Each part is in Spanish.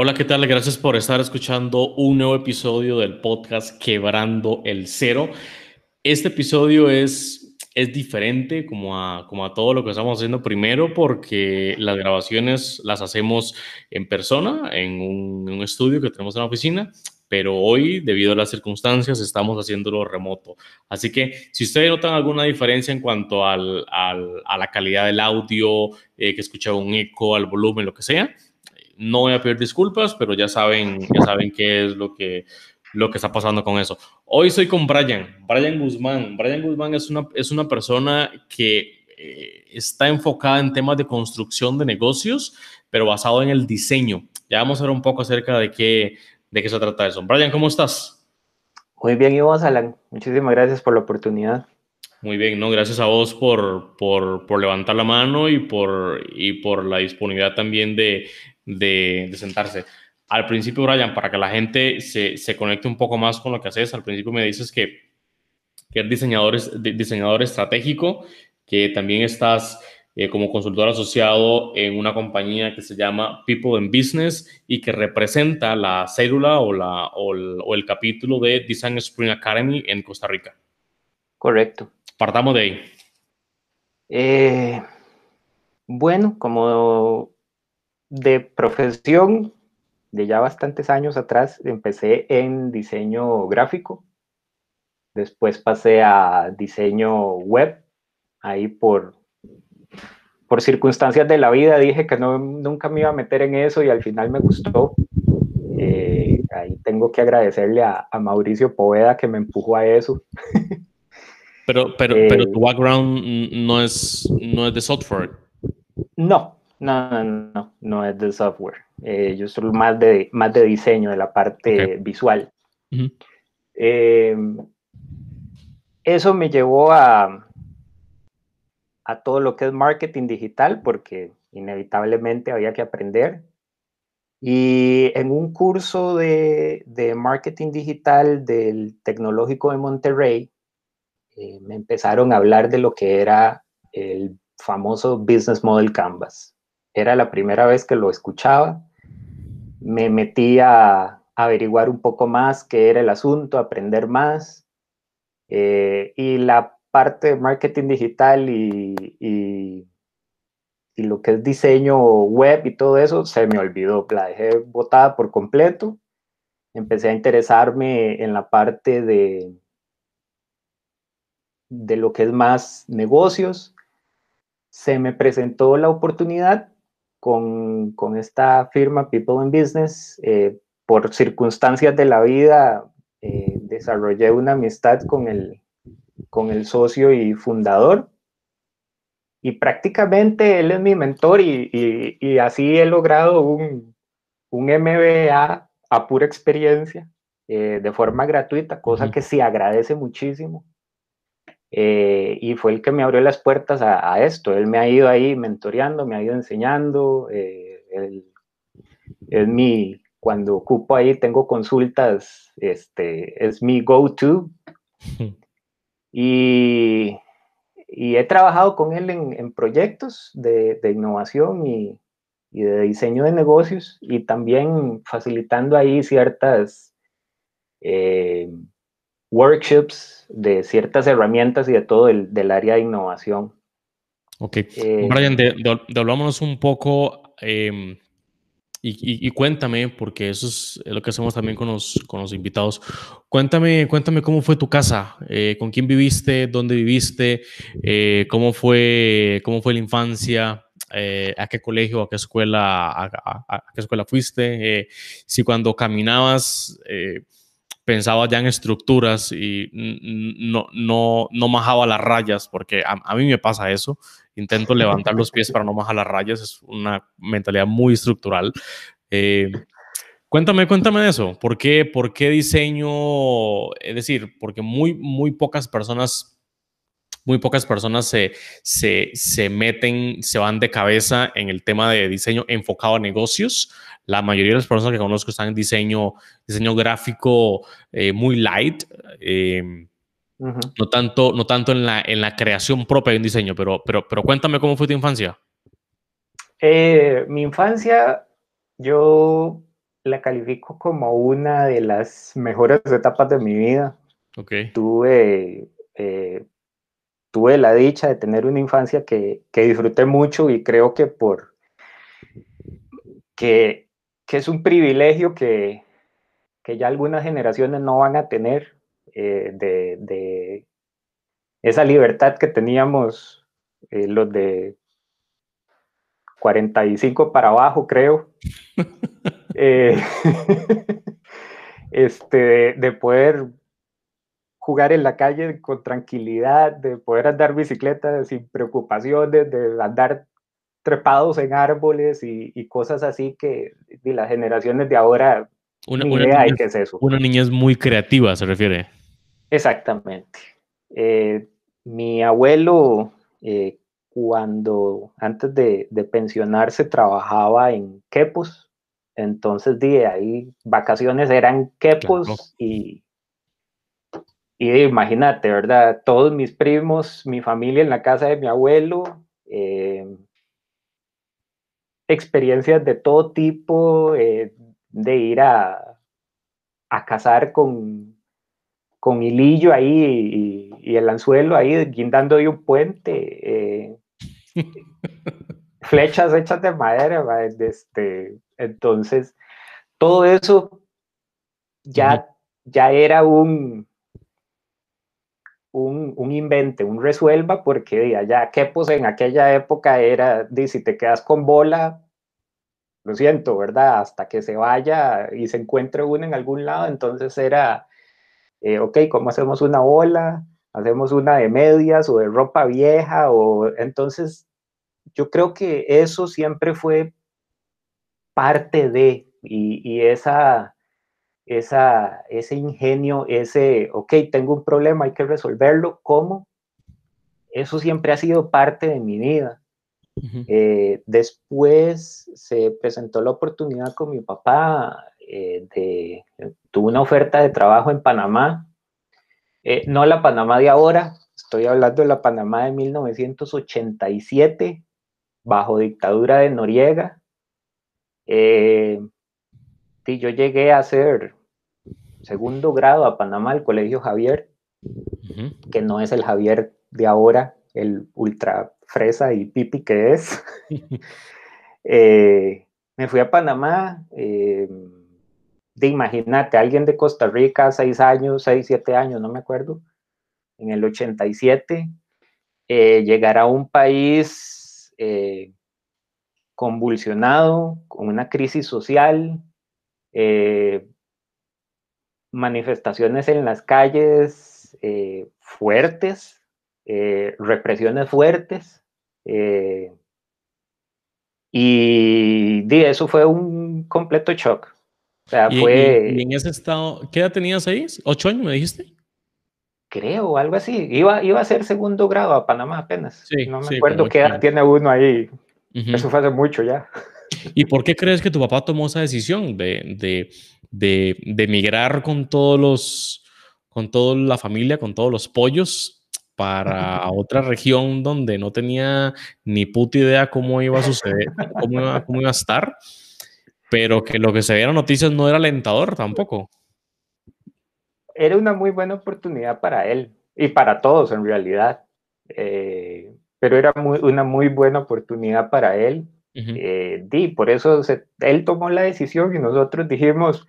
Hola, ¿qué tal? Gracias por estar escuchando un nuevo episodio del podcast Quebrando el Cero. Este episodio es, es diferente como a, como a todo lo que estamos haciendo primero porque las grabaciones las hacemos en persona, en un, estudio que tenemos en la oficina, pero hoy, debido a las circunstancias, estamos haciéndolo remoto. Así que si ustedes notan alguna diferencia en cuanto al, a la calidad del audio, eh, que escucha un eco, al volumen, lo que sea, no voy a pedir disculpas, pero ya saben, ya saben qué es lo que, lo que está pasando con eso. Hoy soy con Brian, Brian Guzmán. Brian Guzmán es una, es una persona que eh, está enfocada en temas de construcción de negocios, pero basado en el diseño. Ya vamos a ver un poco acerca de qué, de qué se trata eso. Brian, ¿cómo estás? Muy bien, y vos, Alan. Muchísimas gracias por la oportunidad. Muy bien, no, gracias a vos por, por, por levantar la mano y por, y por la disponibilidad también de, de, sentarse. Al principio, Brian, para que la gente se, se, conecte un poco más con lo que haces, al principio me dices que, que eres diseñador, diseñador estratégico, que también estás eh, como consultor asociado en una compañía que se llama People in Business y que representa la célula o, la, o, el, o el capítulo de Design Spring Academy en Costa Rica. Correcto. Partamos de ahí. Eh, bueno, como de profesión, de ya bastantes años atrás, empecé en diseño gráfico. Después pasé a diseño web. Ahí por, por circunstancias de la vida dije que no, nunca me iba a meter en eso y al final me gustó. Eh, ahí tengo que agradecerle a, a, Mauricio Poveda que me empujó a eso. pero, pero, eh, pero tu background no es, no es de software. No, no, no, no, no es de software. Eh, yo soy más de, más de diseño, de la parte okay. visual. Uh -huh. eh, eso me llevó a, a todo lo que es marketing digital, porque inevitablemente había que aprender. Y en un curso de, de marketing digital del Tecnológico de Monterrey, eh, me empezaron a hablar de lo que era el famoso Business Model Canvas. Era la primera vez que lo escuchaba. Me metí a averiguar un poco más qué era el asunto, aprender más. Eh, y la parte de marketing digital y, y, lo que es diseño web y todo eso, se me olvidó, la dejé botada por completo. Empecé a interesarme en la parte de, de lo que es más negocios. Se me presentó la oportunidad con, con esta firma People in Business. Eh, por circunstancias de la vida, eh, desarrollé una amistad con el, con el socio y fundador. Y prácticamente él es mi mentor y, y, así he logrado un, un, MBA a pura experiencia, eh, de forma gratuita, cosa que se agradece muchísimo. Eh, y fue el que me abrió las puertas a, esto. Él me ha ido ahí mentoreando, me ha ido enseñando. Eh, es mi, cuando ocupo ahí, tengo consultas, este, es mi go-to. y, y, he trabajado con él en, en proyectos de, de innovación y, y, de diseño de negocios y también facilitando ahí ciertas... Eh, workshops de ciertas herramientas y de todo el del área de innovación. Ok. Eh, Brian, de, un poco em, y, cuéntame, porque eso es lo que hacemos también con los, con los invitados. Cuéntame, cuéntame cómo fue tu casa, eh, con quién viviste, dónde viviste, eh, cómo, fue, cómo fue la infancia, a qué colegio, a qué escuela, a qué escuela fuiste, si cuando caminabas pensaba ya en estructuras y no, no, no majaba las rayas, porque a, mí me pasa eso. Intento levantar los pies para no majar las rayas, es una mentalidad muy estructural. Eh, cuéntame, cuéntame de eso. ¿Por qué, ¿Por qué diseño? Es decir, porque muy, muy pocas personas muy pocas personas se, se, se, meten, se van de cabeza en el tema de diseño enfocado a negocios. La mayoría de las personas que conozco están en diseño, diseño gráfico eh, muy light. Eh, no, tanto, no tanto en la, en la creación propia de un diseño, pero, pero, pero cuéntame cómo fue tu infancia. Eh, mi infancia, yo la califico como una de las mejores etapas de mi vida. Okay. Tuve tuve la dicha de tener una infancia que, disfruté mucho y creo que por que, es un privilegio que, ya algunas generaciones no van a tener eh, de, esa libertad que teníamos eh, los de 45 para abajo, creo. Eh, este, de poder jugar en la calle con tranquilidad, de poder andar bicicleta sin preocupaciones, de andar trepados en árboles y, cosas así que las generaciones de ahora una, ni idea qué es eso. Una niña es muy creativa, se refiere. Exactamente. Eh, mi abuelo, eh, cuando antes de, pensionarse, trabajaba en Quepos, entonces de ahí vacaciones eran Quepos y y imagínate, ¿verdad? Todos mis primos, mi familia en la casa de mi abuelo, eh, experiencias de todo tipo, eh, de ir a, a cazar con, con hilillo ahí y, el anzuelo ahí guindando de un puente, eh, flechas hechas de madera, este, entonces todo eso ya, ya era un, un, un, invente, un resuelva, porque que pues en aquella época era, de, si te quedas con bola, lo siento, ¿verdad? Hasta que se vaya y se encuentre uno en algún lado, entonces era, eh, ok, ¿cómo hacemos una bola? Hacemos una de medias o de ropa vieja, o entonces yo creo que eso siempre fue parte de, y esa, esa, ese ingenio, ese, ok, tengo un problema, hay que resolverlo, ¿cómo? Eso siempre ha sido parte de mi vida. Eh, después se presentó la oportunidad con mi papá, eh, de, tuvo una oferta de trabajo en Panamá, eh, no la Panamá de ahora, estoy hablando de la Panamá de 1987, bajo dictadura de Noriega. y yo llegué a ser segundo grado a Panamá, el Colegio Javier, que no es el Javier de ahora, el ultra fresa y pipi que es. Eh, me fui a Panamá. Eh, de imagínate, alguien de Costa Rica, seis años, seis, siete años, no me acuerdo, en el 87, eh, llegar a un país convulsionado, con una crisis social, manifestaciones en las calles fuertes, eh, represiones fuertes. Eh, y, eso fue un completo shock. O sea, ¿Y, fue... en ese estado, qué edad tenías ahí? ¿Ocho años me dijiste? Creo, algo así. Iba, iba a ser segundo grado a Panamá apenas. no me acuerdo qué edad tiene uno ahí. Eso fue hace mucho ya. ¿Y por qué crees que tu papá tomó esa decisión de, de, de, de emigrar con todos los, con toda la familia, con todos los pollos para otra región donde no tenía ni puta idea cómo iba a suceder, cómo iba, a estar, pero que lo que se en noticias no era alentador tampoco. Era una muy buena oportunidad para él y para todos en realidad, eh, pero era una muy buena oportunidad para él. Eh, y por eso él tomó la decisión y nosotros dijimos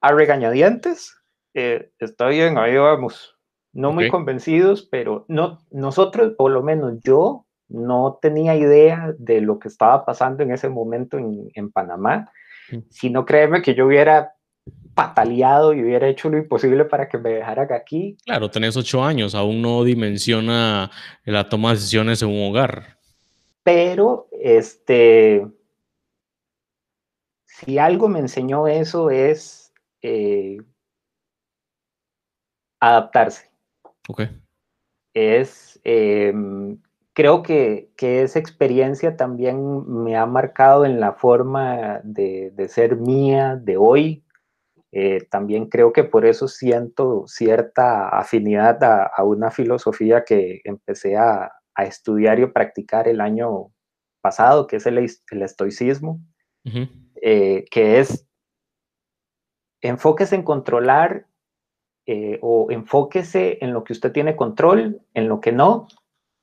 a regañadientes, eh, está bien, ahí vamos, no muy convencidos, pero no, nosotros, por lo menos yo, no tenía idea de lo que estaba pasando en ese momento en, Panamá, mm. sino créeme que yo hubiera pataleado y hubiera hecho lo imposible para que me dejaran aquí. Claro, tenés ocho años, aún no dimensiona la toma de decisiones en un hogar. Pero, este, si algo me enseñó eso es eh, adaptarse. Es, em, creo que, esa experiencia también me ha marcado en la forma de, ser mía de hoy. Eh, también creo que por eso siento cierta afinidad a, una filosofía que empecé a, estudiar y a practicar el año pasado, que es el, estoicismo, eh, que es enfoques en controlar eh, o enfóquese en lo que usted tiene control, en lo que no,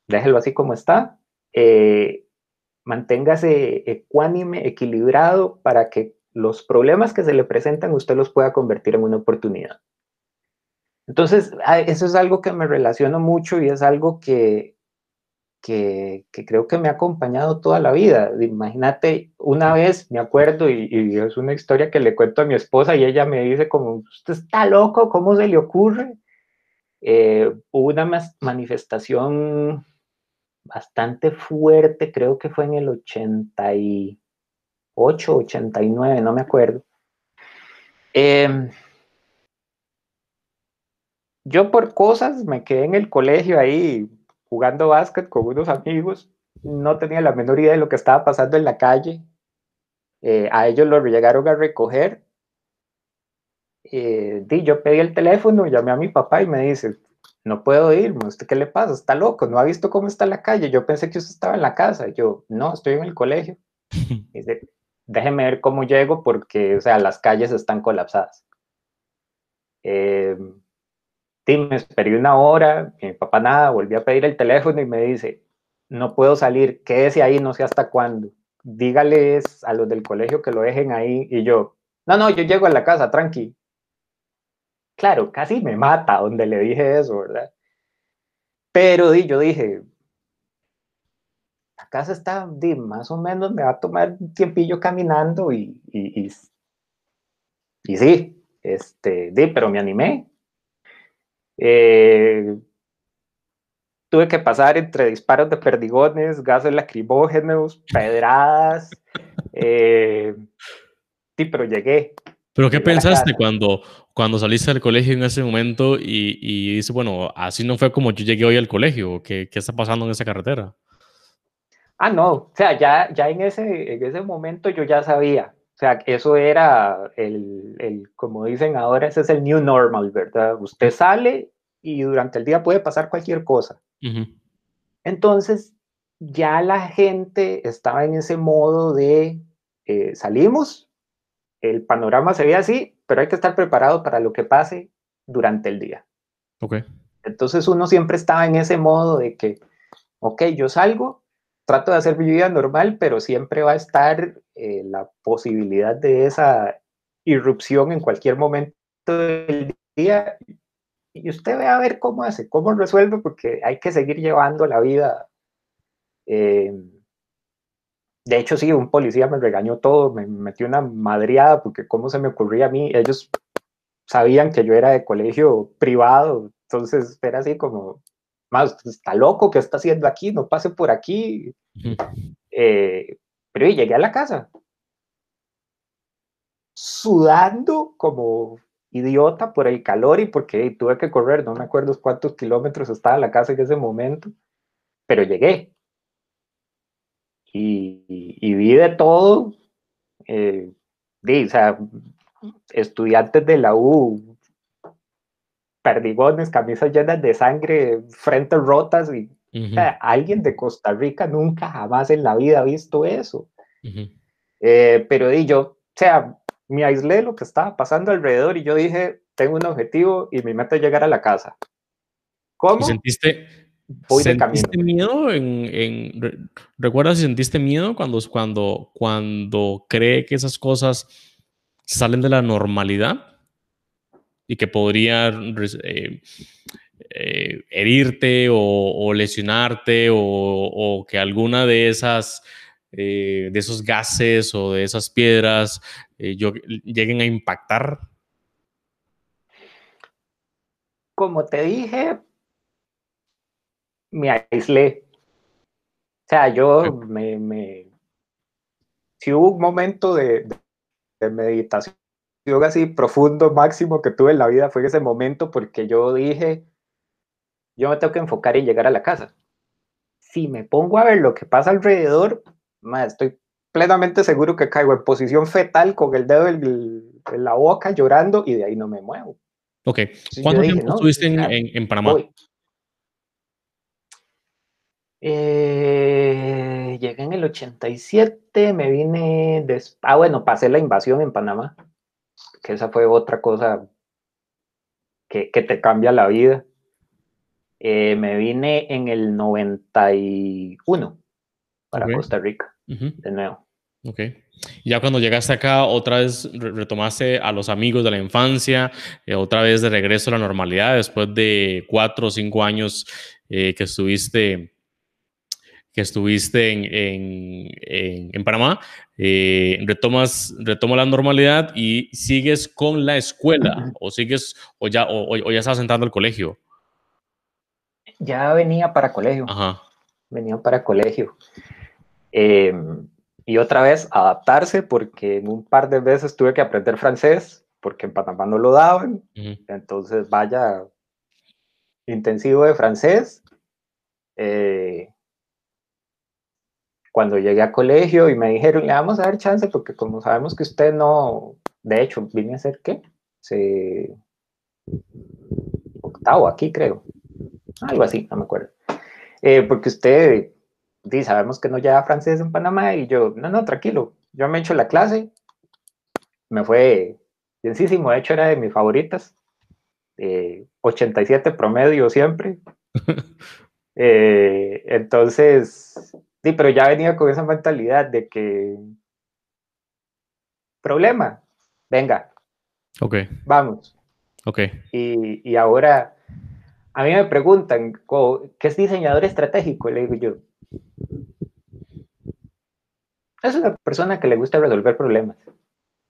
déjelo así como está, eh, manténgase ecuánime, equilibrado para que los problemas que se le presentan usted los pueda convertir en una oportunidad. Entonces, ah, eso es algo que me relaciono mucho y es algo que, que, creo que me ha acompañado toda la vida. Imagínate, una vez me acuerdo, y, es una historia que le cuento a mi esposa y ella me dice como, usted está loco, ¿cómo se le ocurre? Eh, hubo una manifestación bastante fuerte, creo que fue en el 88, 89, no me acuerdo. Em, yo por cosas me quedé en el colegio ahí jugando básquet con unos amigos, no tenía la menor idea de lo que estaba pasando en la calle. Eh, a ellos lo llegaron a recoger. Eh, di, yo pedí el teléfono, llamé a mi papá y me dice, no puedo irme, ¿usted qué le pasa? Está loco, no ha visto cómo está la calle. Yo pensé que usted estaba en la casa. yo, no, estoy en el colegio. dice, déjeme ver cómo llego porque, o sea, las calles están colapsadas. Eh, me esperé una hora, mi papá nada, volví a pedir el teléfono y me dice, no puedo salir, quédese ahí, no sé hasta cuándo. Dígales a los del colegio que lo dejen ahí. Y yo, no, no, yo llego a la casa, tranqui. Claro, casi me mata donde le dije eso, ¿verdad? Pero yo dije, la casa está, di, más o menos me va a tomar un tiempillo caminando y, y, y, y sí, este, di, pero me animé, eh, tuve que pasar entre disparos de perdigones, gases lacrimógenos, pedradas. Eh, sí, pero llegué. ¿Pero qué pensaste cuando, cuando saliste del colegio en ese momento y, y dices, bueno, así no fue como yo llegué hoy al colegio? ¿Qué, qué está pasando en esa carretera? Ah, no, o sea, ya, ya en, ese, en ese momento yo ya sabía, o sea, eso era el, el, como dicen ahora, ese es el new normal, ¿verdad? Usted sale y durante el día puede pasar cualquier cosa. Entonces, ya la gente estaba en ese modo de eh, salimos, el panorama se ve así, pero hay que estar preparado para lo que pase durante el día. Ok. Entonces uno siempre estaba en ese modo de que, ok, yo salgo, trato de hacer mi vida normal, pero siempre va a estar eh, la posibilidad de esa irrupción en cualquier momento del día. Y usted ve a ver cómo hace, cómo resuelve, porque hay que seguir llevando la vida. Eh, de hecho, sí, un policía me regañó todo, me metió una madriada, porque cómo se me ocurría a mí, ellos sabían que yo era de colegio privado, entonces era así como, más, está loco, ¿qué está haciendo aquí? No pase por aquí. Eh, pero llegué a la casa, sudando como idiota por el calor y porque tuve que correr, no me acuerdo cuántos kilómetros estaba la casa en ese momento, pero llegué. Y, vi de todo, eh, o sea, estudiantes de la U, perdigones, camisas llenas de sangre, frentes rotas y alguien de Costa Rica nunca jamás en la vida ha visto eso. Eh, pero di yo, o sea, me aislé lo que estaba pasando alrededor y yo dije, tengo un objetivo y mi meta es llegar a la casa. ¿Cómo? ¿Sentiste, ¿sentiste miedo? En, ¿Recuerdas si sentiste miedo cuando, cuando, cuando cree que esas cosas salen de la normalidad y que podrían eh, eh, herirte o, lesionarte o, que alguna de esas eh, de esos gases o de esas piedras lleguen a impactar? Como te dije, me aislé. O sea, yo me, Si hubo un momento de meditación así profundo máximo que tuve en la vida fue ese momento porque yo dije, yo me tengo que enfocar en llegar a la casa. Si me pongo a ver lo que pasa alrededor, estoy plenamente seguro que caigo en posición fetal con el dedo en, la boca llorando y de ahí no me muevo. Ok. ¿Cuánto tiempo estuviste en, Panamá? Eh, llegué en el 87, me vine... Ah, bueno, pasé la invasión en Panamá que esa fue otra cosa que, te cambia la vida. Eh, me vine en el 91 para Costa Rica, de nuevo. Ok. Ya cuando llegaste acá, otra vez retomaste a los amigos de la infancia, eh, otra vez de regreso a la normalidad después de cuatro o cinco años eh, que estuviste que estuviste en, en, Panamá, eh, retomas, retoma la normalidad y sigues con la escuela o sigues o ya, o, ya estás entrando al colegio. Ya venía para colegio. Venía para colegio. Em, y otra vez adaptarse porque en un par de veces tuve que aprender francés porque en Panamá no lo daban. Entonces vaya intensivo de francés. Eh, cuando llegué a colegio y me dijeron, le vamos a dar chance porque como sabemos que usted no, de hecho, vine a hacer qué? Se... Octavo aquí creo. Algo así, no me acuerdo. Eh, porque usted, sí, sabemos que no lleva francés en Panamá y yo, no, no, tranquilo, yo me he hecho la clase, me fue bienísimo, de hecho era de mis favoritas, 87 promedio siempre. Eh, entonces, Sí, pero ya venía con esa mentalidad de que problema, venga. Ok. Vamos. Ok. Y, ahora a mí me preguntan, ¿qué es diseñador estratégico? Y le digo yo, es una persona que le gusta resolver problemas.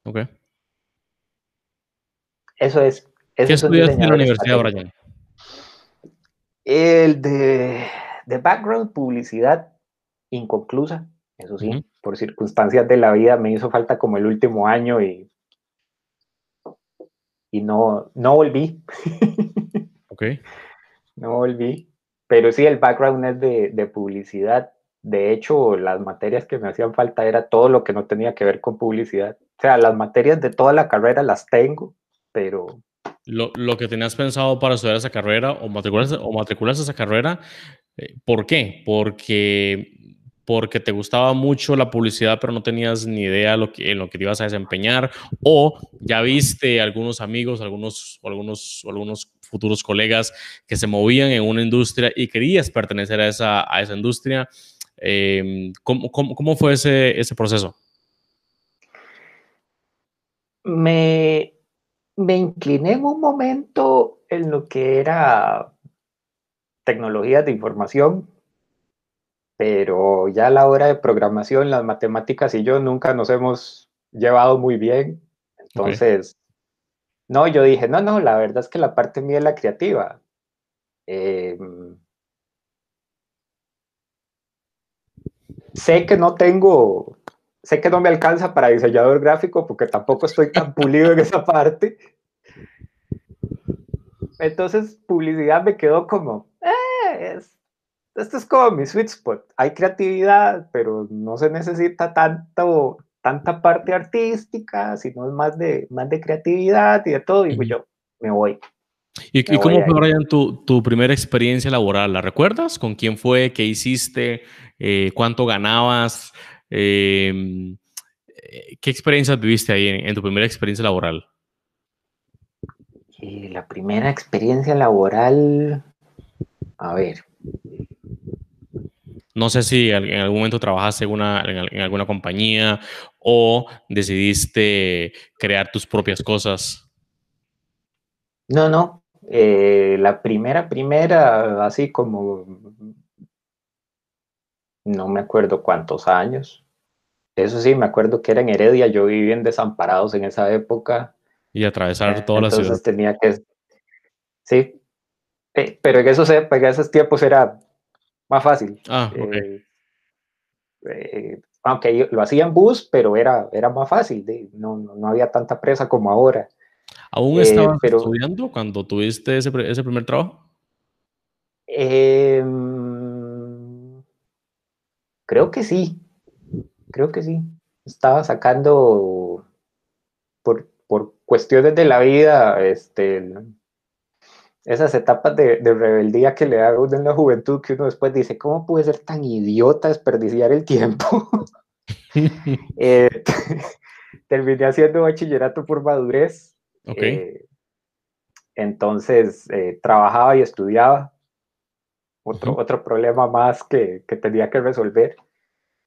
Ok. Eso es. ¿Qué estudiaste en la universidad, Brian? El de, de background, publicidad inconclusa, eso sí, por circunstancias de la vida me hizo falta como el último año y, y no, no volví. ok. No volví, pero sí, el background es de, de publicidad. De hecho, las materias que me hacían falta era todo lo que no tenía que ver con publicidad. O sea, las materias de toda la carrera las tengo, pero lo, lo, que tenías pensado para estudiar esa carrera o matricularse, o matricularse esa carrera, eh, ¿por qué? Porque porque te gustaba mucho la publicidad, pero no tenías ni idea en lo que te ibas a desempeñar, o ya viste algunos amigos, algunos, algunos, algunos futuros colegas que se movían en una industria y querías pertenecer a esa, industria. Em, ¿cómo, fue ese, ese proceso? Me, me incliné en un momento en lo que era tecnologías de información, pero ya a la hora de programación, las matemáticas y yo nunca nos hemos llevado muy bien. Entonces, no, yo dije, no, no, la verdad es que la parte mía es la creativa. Em, sé que no tengo, sé que no me alcanza para diseñador gráfico porque tampoco estoy tan pulido en esa parte. Entonces, publicidad me quedó como, eh, es, esto es como mi sweet spot. Hay creatividad, pero no se necesita tanto, tanta parte artística, sino es más de, más de creatividad y de todo. Digo yo, me voy. ¿Y, cómo fue, Brian, tu, tu, primera experiencia laboral? ¿La recuerdas? ¿Con quién fue? ¿Qué hiciste? Eh, ¿Cuánto ganabas? Em, eh, ¿Qué experiencias viviste ahí en, tu primera experiencia laboral? la primera experiencia laboral, a ver, no sé si en algún momento trabajaste en, una, en, alguna compañía o decidiste crear tus propias cosas. No, no. Eh, la primera, primera, así como, no me acuerdo cuántos años. Eso sí, me acuerdo que era en Heredia, yo vivía en Desamparados en esa época. Y atravesar toda la ciudad. Entonces tenía que, sí, eh, pero en esos, en esos tiempos era más fácil. Ah, eh, eh, aunque lo hacía en bus, pero era, era más fácil, no, no, había tanta presa como ahora. ¿Aún estabas estudiando cuando tuviste ese, ese primer trabajo? Em, creo que sí, creo que sí. Estaba sacando por, por cuestiones de la vida, este, esas etapas de, rebeldía que le da uno en la juventud, que uno después dice, ¿cómo puede ser tan idiota desperdiciar el tiempo? Eh, terminé haciendo bachillerato por madurez. Eh, entonces, eh, trabajaba y estudiaba. Otro, otro problema más que, que tenía que resolver.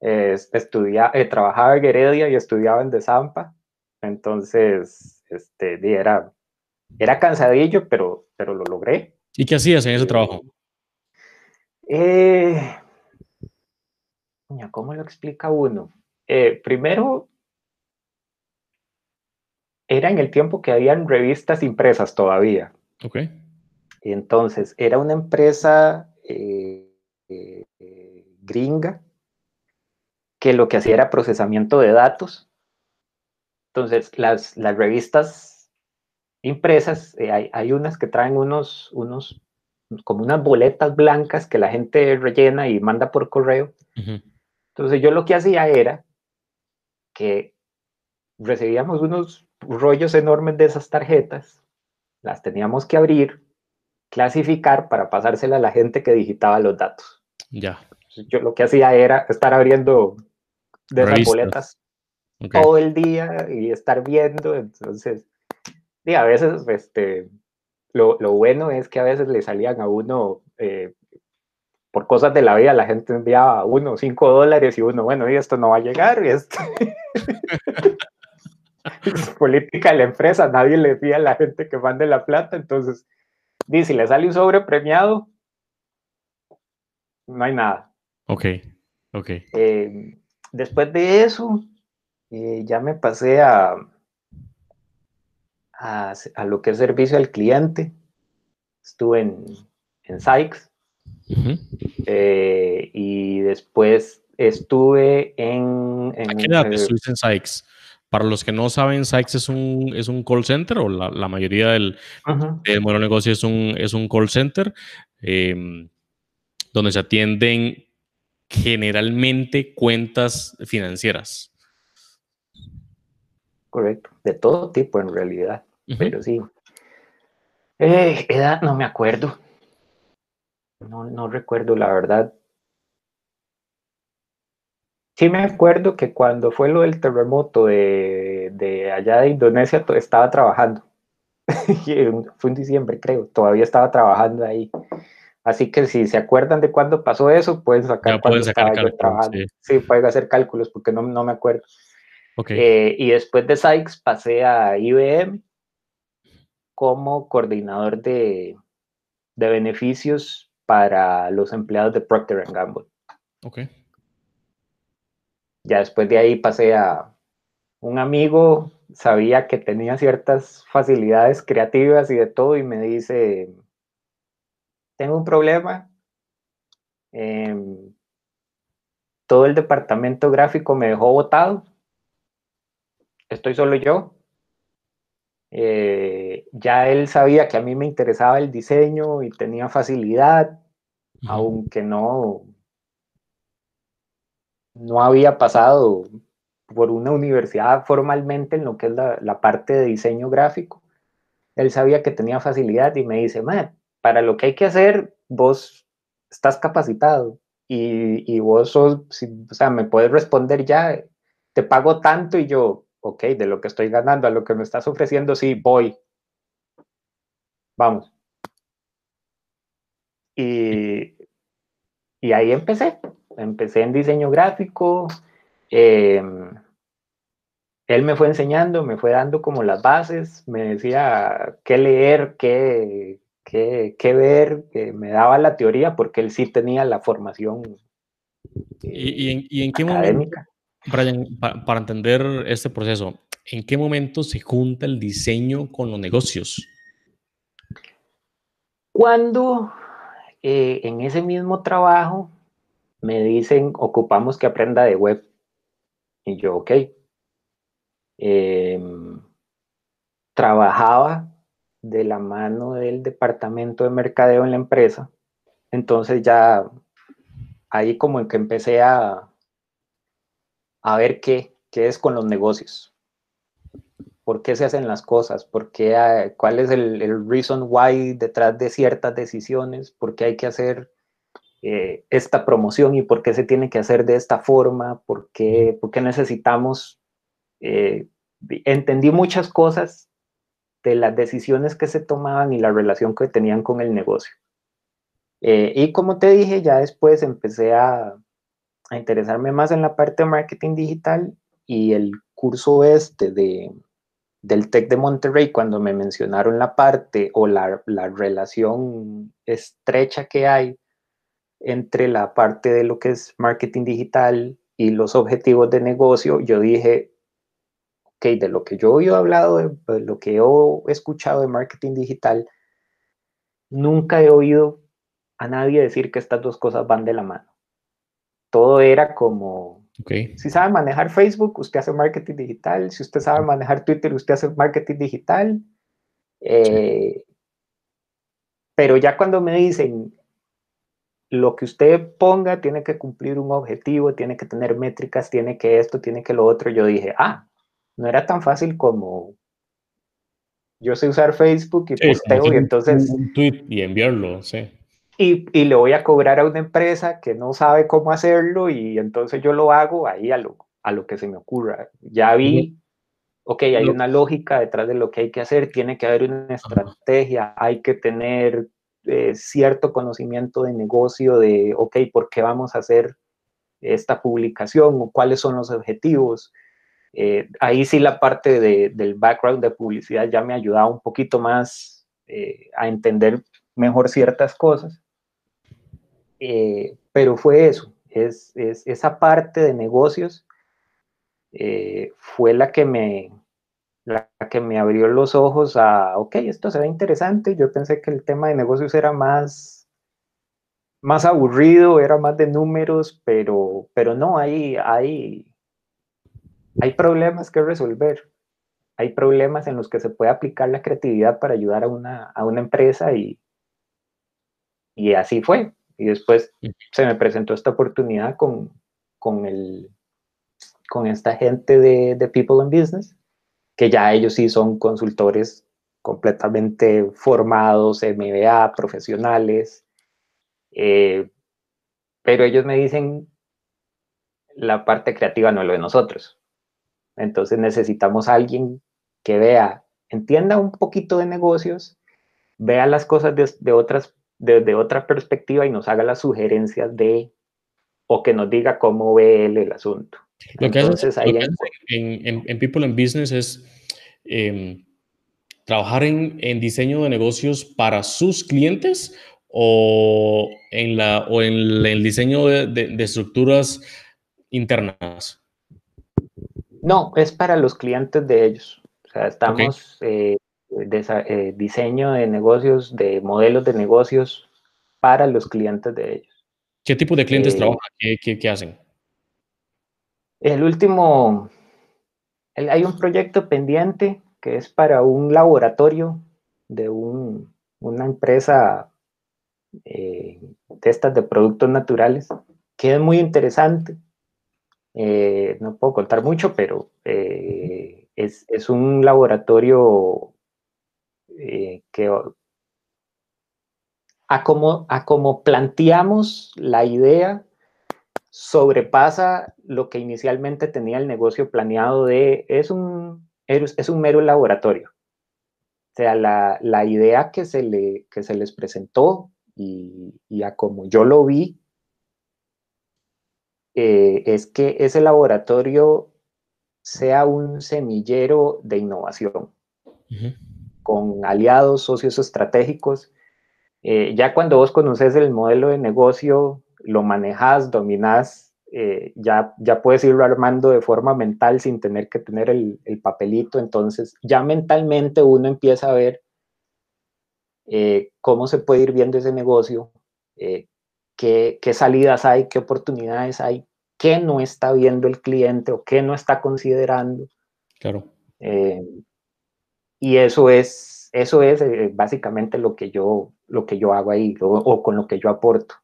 estudia, trabajaba en Heredia y estudiaba en Desampa. Entonces, este, era era cansadillo, pero, pero lo logré. ¿Y qué hacías en ese trabajo? Eh, ¿Cómo lo explica uno? Eh, primero, era en el tiempo que habían revistas impresas todavía. Ok. Entonces, era una empresa eh, gringa que lo que hacía era procesamiento de datos. Entonces, las, las revistas impresas, eh, hay, unas que traen unos, unos, como unas boletas blancas que la gente rellena y manda por correo. Entonces yo lo que hacía era que recibíamos unos rollos enormes de esas tarjetas, las teníamos que abrir, clasificar para pasársela a la gente que digitaba los datos. Ya. Yo lo que hacía era estar abriendo de esas boletas todo el día y estar viendo, entonces y a veces, este, lo, lo, bueno es que a veces le salían a uno, eh, por cosas de la vida, la gente enviaba a uno cinco dólares y uno, bueno, y esto no va a llegar, y esto... política de la empresa, nadie le pide a la gente que mande la plata, entonces, dice, si le sale un sobre premiado, no hay nada. Ok, ok. Eh, después de eso, eh, ya me pasé a, a, lo que es servicio al cliente. Estuve en, en Sykes. Eh, y después estuve en... en ¿A qué edad estuviste en Sykes? Para los que no saben, Sykes es un, es un call center, o la, la mayoría del, modelo de negocio es un, es un call center, em, donde se atienden generalmente cuentas financieras. Correcto, de todo tipo en realidad pero sí. Eh, edad, no me acuerdo. No, no recuerdo la verdad. sí me acuerdo que cuando fue lo del terremoto de, de allá de Indonesia, estaba trabajando. fue en diciembre, creo. Todavía estaba trabajando ahí. Así que si se acuerdan de cuándo pasó eso, pueden sacar cuando estaba yo trabajando. Sí. pueden hacer cálculos porque no, no me acuerdo. Eh, y después de Sykes pasé a IBM como coordinador de, de beneficios para los empleados de Procter Gamble. Ok. Ya después de ahí pasé a un amigo, sabía que tenía ciertas facilidades creativas y de todo y me dice, tengo un problema. Em, todo el departamento gráfico me dejó votado. Estoy solo yo. Eh, ya él sabía que a mí me interesaba el diseño y tenía facilidad, aunque no, no había pasado por una universidad formalmente en lo que es la, parte de diseño gráfico. Él sabía que tenía facilidad y me dice, para lo que hay que hacer, vos estás capacitado y, vos sos, o sea, me puedes responder ya, te pago tanto y yo, ok, de lo que estoy ganando a lo que me estás ofreciendo, sí, voy. Vamos. Y, y ahí empecé. Empecé en diseño gráfico. Em, él me fue enseñando, me fue dando como las bases, me decía qué leer, qué, qué, ver, me daba la teoría porque él sí tenía la formación. ¿Y, en, qué momento, Brian, para, entender este proceso, ¿en qué momento se junta el diseño con los negocios? Cuando eh, en ese mismo trabajo me dicen, ocupamos que aprenda de web. Y yo, ok. Em, trabajaba de la mano del departamento de mercadeo en la empresa. Entonces ya ahí como que empecé a, a ver qué, qué es con los negocios. ¿Por qué se hacen las cosas? ¿Por qué, ¿Cuál es el, el reason why detrás de ciertas decisiones? ¿Por qué hay que hacer eh, esta promoción y por qué se tiene que hacer de esta forma, por qué, por qué necesitamos. Eh, entendí muchas cosas de las decisiones que se tomaban y la relación que tenían con el negocio. Eh, y como te dije, ya después empecé a, a, interesarme más en la parte de marketing digital y el curso este de, del TEC de Monterrey, cuando me mencionaron la parte o la, la relación estrecha que hay entre la parte de lo que es marketing digital y los objetivos de negocio, yo dije, ok, de lo que yo he hablado, de, lo que he escuchado de marketing digital, nunca he oído a nadie decir que estas dos cosas van de la mano. Todo era como, si sabe manejar Facebook, usted hace marketing digital, si usted sabe manejar Twitter, usted hace marketing digital. Eh, pero ya cuando me dicen, lo que usted ponga tiene que cumplir un objetivo, tiene que tener métricas, tiene que esto, tiene que lo otro. Yo dije, ah, no era tan fácil como yo sé usar Facebook y posteo y entonces... Un tweet y enviarlo, sí. Y, y, le voy a cobrar a una empresa que no sabe cómo hacerlo y entonces yo lo hago ahí a lo, a lo que se me ocurra. Ya vi, ok, hay una lógica detrás de lo que hay que hacer, tiene que haber una estrategia, hay que tener eh, cierto conocimiento de negocio, de, ok, ¿por qué vamos a hacer esta publicación? o ¿Cuáles son los objetivos? Eh, ahí sí la parte del background de publicidad ya me ayudaba un poquito más eh, a entender mejor ciertas cosas. Pero fue eso, es, es, esa parte de negocios fue la que me, la que me abrió los ojos a, ok, esto se ve interesante. Yo pensé que el tema de negocios era más, más aburrido, era más de números, pero, pero no, hay, hay, hay problemas que resolver. Hay problemas en los que se puede aplicar la creatividad para ayudar a una, a una empresa y, y así fue. Y después se me presentó esta oportunidad con, con, el, con esta gente de, de People in Business que ya ellos sí son consultores completamente formados, MBA, profesionales, eh, pero ellos me dicen, la parte creativa no es lo de nosotros. Entonces necesitamos a alguien que vea, entienda un poquito de negocios, vea las cosas de, otras, desde otra perspectiva y nos haga las sugerencias de, o que nos diga cómo ve él el asunto. Lo que haces, en, People and Business es em, trabajar en, diseño de negocios para sus clientes o en, la, o en el diseño de, estructuras internas. No, es para los clientes de ellos. O sea, estamos eh, eh, diseño de negocios, de modelos de negocios para los clientes de ellos. ¿Qué tipo de clientes eh, trabajan? ¿Qué, hacen? El último, hay un proyecto pendiente que es para un laboratorio de una empresa eh, de estas de productos naturales, que es muy interesante. Eh, no puedo contar mucho, pero eh, es, es, un laboratorio que a como, a como planteamos la idea sobrepasa lo que inicialmente tenía el negocio planeado de, es un, es un mero laboratorio. O sea, la, la idea que se, le, que se les presentó y, y a como yo lo vi, eh, es que ese laboratorio sea un semillero de innovación, con aliados, socios estratégicos. Eh, ya cuando vos conoces el modelo de negocio, lo manejas, dominas, eh, ya, ya puedes irlo armando de forma mental sin tener que tener el, papelito. Entonces, ya mentalmente uno empieza a ver eh, cómo se puede ir viendo ese negocio, qué, qué, salidas hay, qué oportunidades hay, qué no está viendo el cliente o qué no está considerando. Claro. Y eso es, eso es básicamente lo que, yo, lo que yo hago ahí o con lo que yo aporto.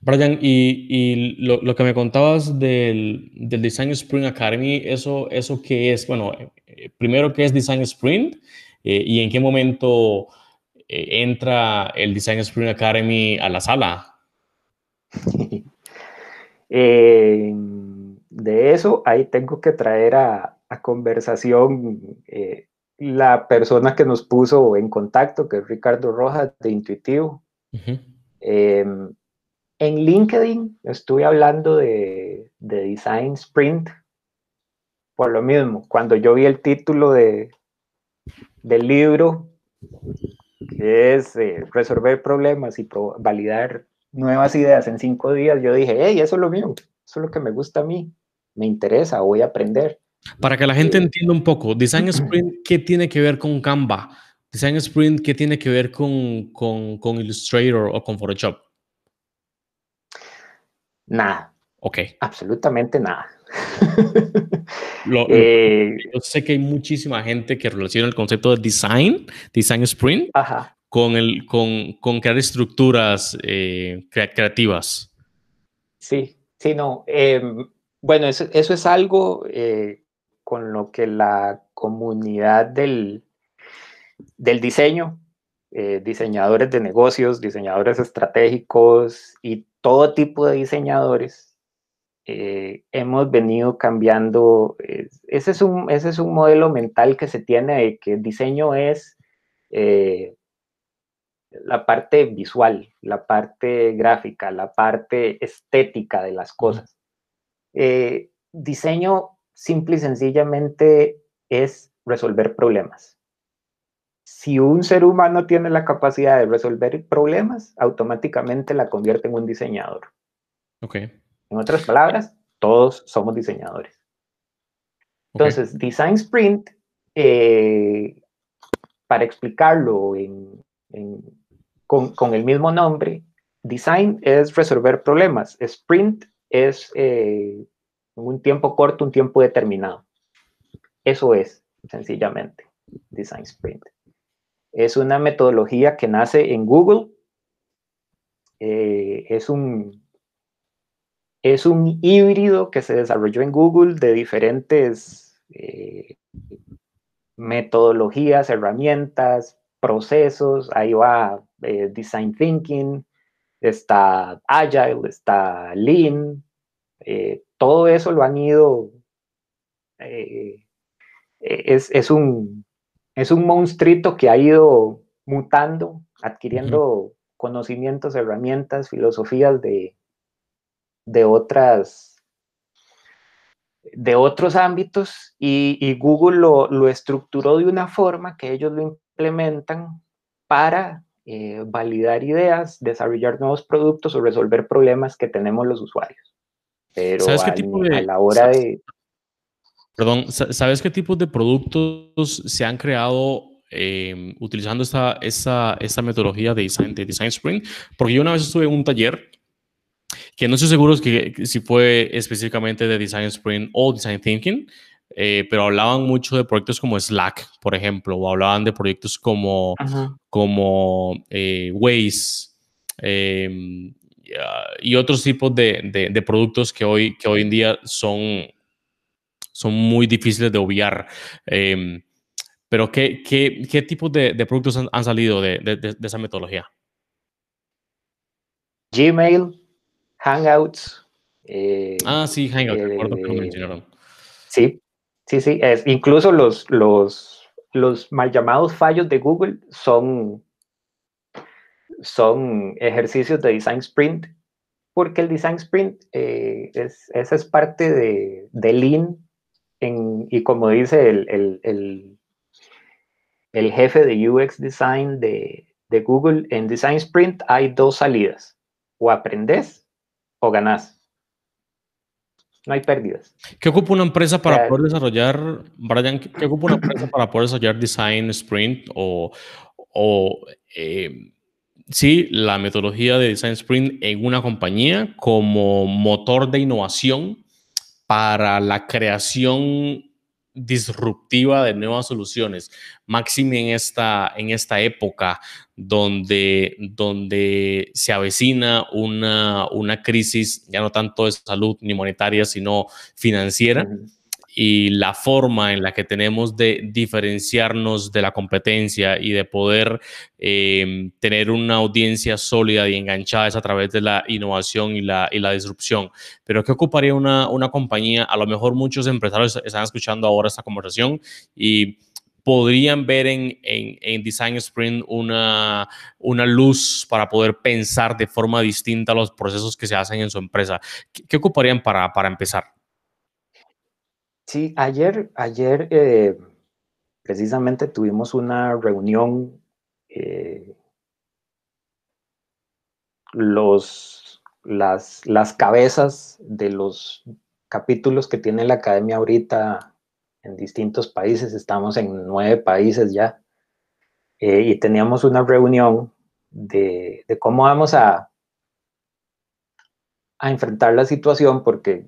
Brian, y, lo, que me contabas del, Design Sprint Academy, ¿eso, ¿eso qué es? Bueno, eh, primero, ¿qué es Design Sprint? Eh, ¿Y en qué momento eh, entra el Design Sprint Academy a la sala? de eso, ahí tengo que traer a, conversación la persona que nos puso en contacto, que es Ricardo Rojas de Intuitivo. En LinkedIn estuve hablando de, Design Sprint por lo mismo. Cuando yo vi el título de, del libro, que es eh, resolver problemas y validar nuevas ideas en cinco días, yo dije, hey, eso es lo mío, eso es lo que me gusta a mí, me interesa, voy a aprender. Para que la gente entienda un poco, Design Sprint, ¿qué tiene que ver con Canva? Design Sprint, ¿qué tiene que ver con, con, con Illustrator o con Photoshop? Nada. Ok. Absolutamente nada. Eh, yo sé que hay muchísima gente que relaciona el concepto de design, design sprint, Con, el, con, con crear estructuras eh, creativas. Sí, sí, no. Em, bueno, eso, eso, es algo eh, con lo que la comunidad del, del diseño, diseñadores de negocios, diseñadores estratégicos y todo tipo de diseñadores, eh, hemos venido cambiando. ese, es un, ese es un modelo mental que se tiene de que el diseño es eh, la parte visual, la parte gráfica, la parte estética de las cosas. Eh, diseño simple y sencillamente es resolver problemas si un ser humano tiene la capacidad de resolver problemas, automáticamente la convierte en un diseñador. Ok. En otras palabras, todos somos diseñadores. Entonces, Design Sprint, eh, para explicarlo con, el mismo nombre, Design es resolver problemas. Sprint es eh, un tiempo corto, un tiempo determinado. Eso es, sencillamente, Design Sprint. Es una metodología que nace en Google. Eh, es, un, es un híbrido que se desarrolló en Google de diferentes eh, metodologías, herramientas, procesos. Ahí va eh, Design Thinking, está Agile, está Lean, todo eso lo han ido, eh, es, es, un, es un monstruito que ha ido mutando, adquiriendo conocimientos, herramientas, filosofías de, de otras de otros ámbitos y, Google lo, estructuró de una forma que ellos lo implementan para eh, validar ideas, desarrollar nuevos productos o resolver problemas que tenemos los usuarios. Pero ¿Sabes qué tipo de, a la hora de... Perdón, ¿sabes qué tipo de productos se han creado em, utilizando esta, esta, esta metodología de design, de design Sprint? Porque yo una vez estuve en un taller que no estoy seguro que, si fue específicamente de Design Sprint o Design Thinking, eh, pero hablaban mucho de proyectos como Slack, por ejemplo, o hablaban de proyectos como, como eh, Waze em, y otros tipos de, de, productos que hoy, que hoy en día son, son muy difíciles de obviar. Em, pero, ¿qué, qué, qué tipos de, de productos han, han salido de, de, esa metodología? Gmail, Hangouts. Eh, ah, sí, Hangouts, recuerdo que lo eh, mencionaron. Sí, sí, sí. Es, incluso los, los, los mal llamados fallos de Google son, son ejercicios de design sprint, porque el design sprint eh, es, esa es parte de, de Lean en, y como dice el, el, el, el, jefe de UX Design de, de Google, en Design Sprint hay dos salidas. O aprendes o ganás. No hay pérdidas. ¿Qué ocupa una empresa para poder desarrollar, Brian, qué ocupa una empresa para poder desarrollar Design Sprint o, o eh, sí, la metodología de Design Sprint en una compañía como motor de innovación para la creación disruptiva de nuevas soluciones, máxime en esta, en esta época donde, donde se avecina una, una crisis ya no tanto de salud ni monetaria, sino financiera y la forma en la que tenemos de diferenciarnos de la competencia y de poder em, tener una audiencia sólida y enganchada es a través de la innovación y la, y la disrupción. Pero ¿qué ocuparía una, una compañía? A lo mejor muchos empresarios están escuchando ahora esta conversación y podrían ver en, en, Design Sprint una, una luz para poder pensar de forma distinta los procesos que se hacen en su empresa. ¿Qué, ocuparían para, para empezar? Sí, ayer, ayer eh, precisamente tuvimos una reunión. Eh, los, las, las cabezas de los capítulos que tiene la academia ahorita en distintos países, estamos en nueve países ya, eh, y teníamos una reunión de, de, cómo vamos a, a enfrentar la situación, porque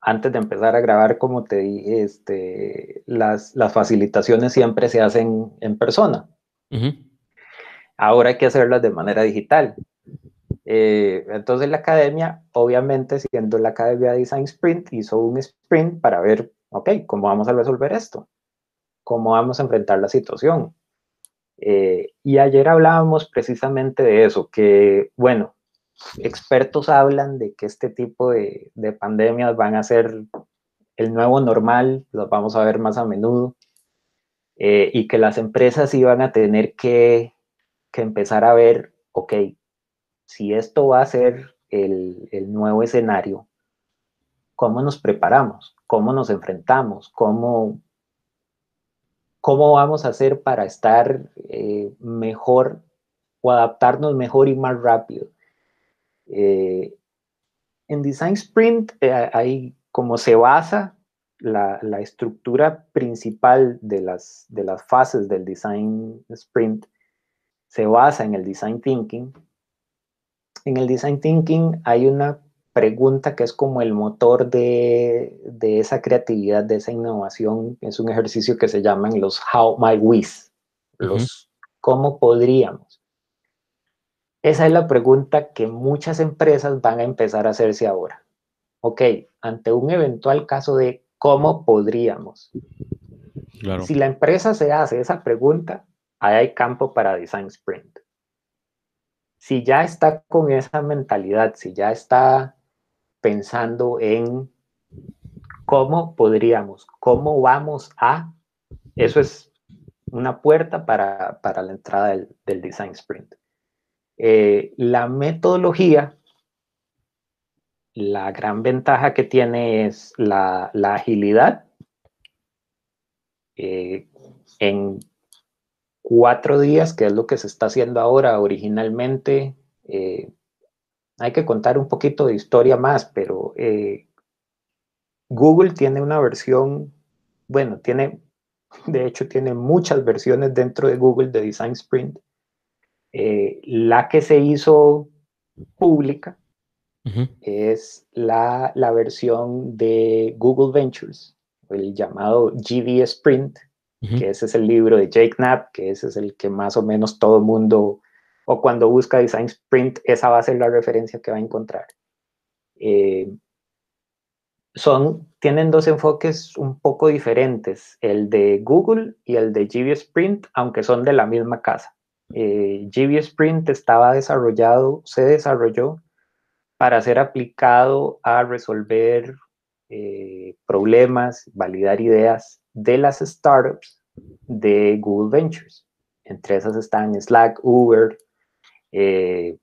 antes de empezar a grabar, como te dije, este, las, las facilitaciones siempre se hacen en persona. Ahora hay que hacerlas de manera digital. Eh, entonces la academia, obviamente siendo la Academia Design Sprint, hizo un sprint para ver, ok, ¿cómo vamos a resolver esto? ¿Cómo vamos a enfrentar la situación? Eh, y ayer hablábamos precisamente de eso, que bueno, expertos hablan de que este tipo de, pandemias van a ser el nuevo normal, los vamos a ver más a menudo, eh, y que las empresas iban a tener que, empezar a ver, ok, si esto va a ser el, nuevo escenario, ¿cómo nos preparamos? ¿Cómo nos enfrentamos? ¿Cómo, cómo vamos a hacer para estar eh, mejor o adaptarnos mejor y más rápido? Eh, en Design Sprint, eh, ahí como se basa la, estructura principal de las, de las fases del Design Sprint, se basa en el Design Thinking. En el Design Thinking hay una pregunta que es como el motor de, esa creatividad, de esa innovación. Es un ejercicio que se llaman los How My Wish, los cómo podríamos. Esa es la pregunta que muchas empresas van a empezar a hacerse ahora. Ok, ante un eventual caso de cómo podríamos. Si la empresa se hace esa pregunta, ahí hay campo para Design Sprint. Si ya está con esa mentalidad, si ya está pensando en cómo podríamos, cómo vamos a, eso es una puerta para, la entrada del, design sprint. Eh, la metodología, la gran ventaja que tiene es la, agilidad. Eh, en cuatro días, que es lo que se está haciendo ahora originalmente, eh, hay que contar un poquito de historia más, pero Google tiene una versión, bueno, tiene, de hecho, tiene muchas versiones dentro de Google de Design Sprint. Eh, la que se hizo pública es la, versión de Google Ventures, el llamado GD Sprint, que ese es el libro de Jake Knapp, que ese es el que más o menos todo el mundo, o cuando busca Design Sprint, esa va a ser la referencia que va a encontrar. Eh, son, tienen dos enfoques un poco diferentes, el de Google y el de GB Sprint, aunque son de la misma casa. Eh, GB Sprint estaba desarrollado, se desarrolló para ser aplicado a resolver eh, problemas, validar ideas de las startups de Google Ventures. Entre esas están Slack, Uber, eh,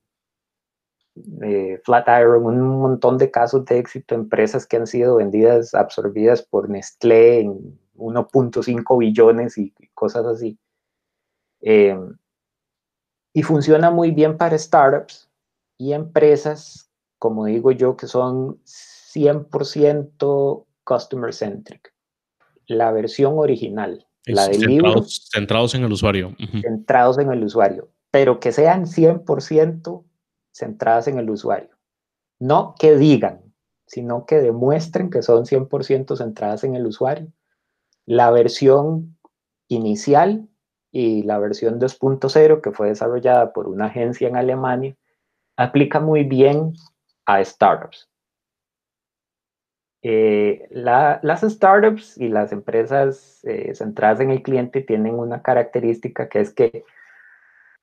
eh, Flatiron, un montón de casos de éxito, empresas que han sido vendidas, absorbidas por Nestlé en 1.5 billones y cosas así. Y funciona muy bien para startups y empresas, como digo yo, que son 100% customer centric. La versión original, la del libro. Centrados en el usuario. Centrados en el usuario, pero que sean 100% centradas en el usuario. No que digan, sino que demuestren que son 100% centradas en el usuario. La versión inicial y la versión 2.0, que fue desarrollada por una agencia en Alemania, aplica muy bien a startups. Eh, las startups y las empresas eh, centradas en el cliente tienen una característica que es que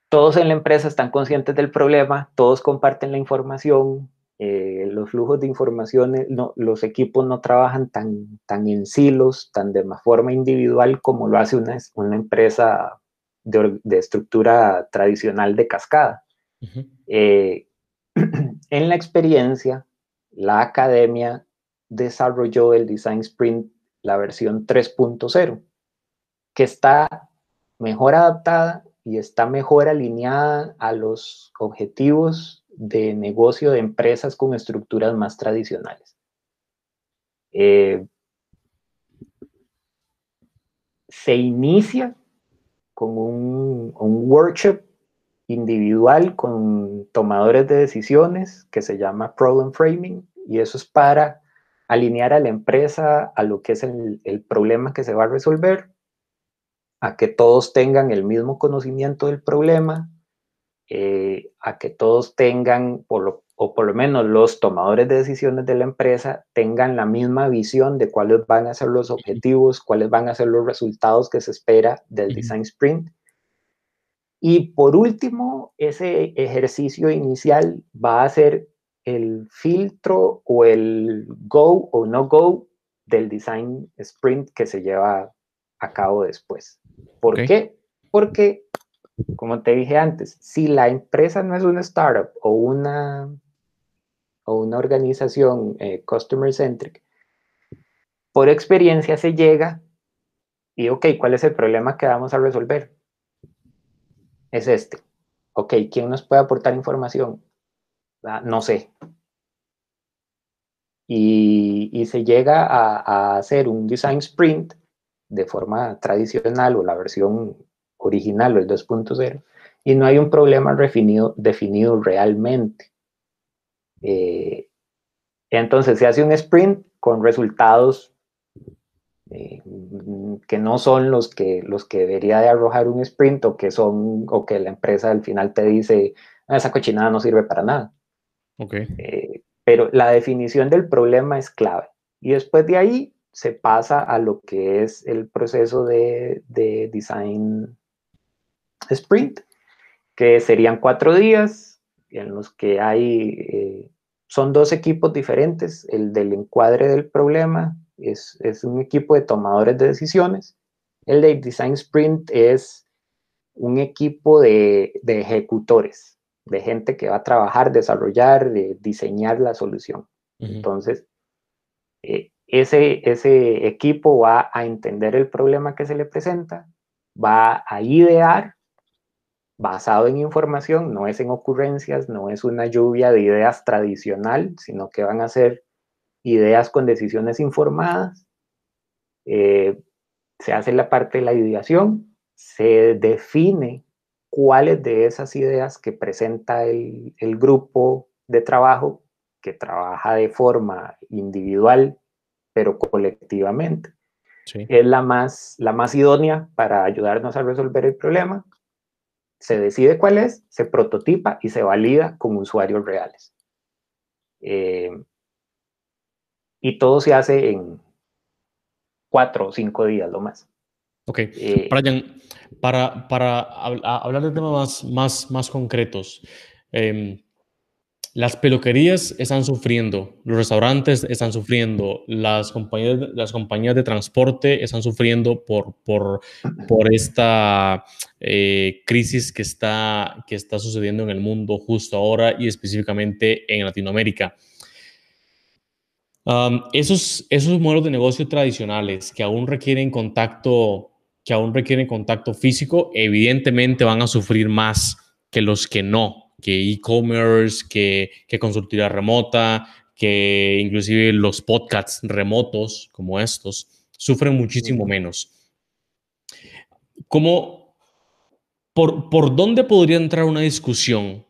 todos en la empresa están conscientes del problema, todos comparten la información, eh, los flujos de información, no, los equipos no trabajan tan, tan en silos, tan de forma individual como lo hace una, una empresa de, estructura tradicional de cascada. Eh, en la experiencia, la academia desarrolló el Design Sprint, la versión 3.0, que está mejor adaptada y está mejor alineada a los objetivos de negocio de empresas con estructuras más tradicionales. Eh, se inicia con un, workshop individual con tomadores de decisiones que se llama Problem Framing y eso es para alinear a la empresa a lo que es el problema que se va a resolver a que todos tengan el mismo conocimiento del problema, eh, a que todos tengan, o por lo menos los tomadores de decisiones de la empresa, tengan la misma visión de cuáles van a ser los objetivos, cuáles van a ser los resultados que se espera del design sprint. Y por último, ese ejercicio inicial va a ser el filtro o el go o no go del design sprint que se lleva a cabo después. ¿Por qué? Porque, como te dije antes, si la empresa no es una startup o una, o una organización eh, customer centric, por experiencia se llega y, ok, ¿cuál es el problema que vamos a resolver? Es este. Ok, ¿quién nos puede aportar información? Ah, no sé. Y, se llega a, a hacer un design sprint de forma tradicional o la versión original o el 2.0 y no hay un problema definido, definido realmente. Eh, entonces se hace un sprint con resultados eh, que no son los que, los que debería de arrojar un sprint o que son o que la empresa al final te dice ah, esa cochinada no sirve para nada. Okay. Eh, pero la definición del problema es clave. Y después de ahí se pasa a lo que es el proceso de, design sprint, que serían cuatro días en los que hay, eh, son dos equipos diferentes. El del encuadre del problema es, es un equipo de tomadores de decisiones. El de Design Sprint es un equipo de, de ejecutores, de gente que va a trabajar, desarrollar, de diseñar la solución. Entonces, eh, ese, ese equipo va a entender el problema que se le presenta, va a idear basado en información, no es en ocurrencias, no es una lluvia de ideas tradicional, sino que van a ser ideas con decisiones informadas. Eh, se hace la parte de la ideación, se define cuáles de esas ideas que presenta el, el grupo de trabajo, que trabaja de forma individual, pero colectivamente, es la más, la más idónea para ayudarnos a resolver el problema se decide cuál es, se prototipa y se valida con usuarios reales. Eh, y todo se hace en cuatro o cinco días, lo más. Ok. Eh, Brian, para, para hablar de temas más, más, más concretos, em, las peluquerías están sufriendo, los restaurantes están sufriendo, las compañías, de transporte están sufriendo por, esta eh, crisis que está, sucediendo en el mundo justo ahora y específicamente en Latinoamérica. esos, esos modelos de negocio tradicionales que aún requieren contacto, que aún requieren contacto físico, evidentemente van a sufrir más que los que no que e-commerce, que, que consultoría remota, que inclusive los podcasts remotos como estos sufren muchísimo menos. ¿Cómo, por, ¿Por dónde podría entrar una discusión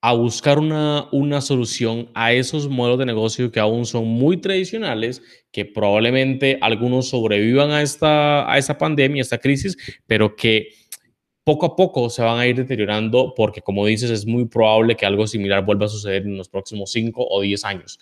a buscar una, una solución a esos modelos de negocio que aún son muy tradicionales, que probablemente algunos sobrevivan a esta, a esta pandemia, a esta crisis, pero que poco a poco se van a ir deteriorando porque, como dices, es muy probable que algo similar vuelva a suceder en los próximos 5 o 10 años.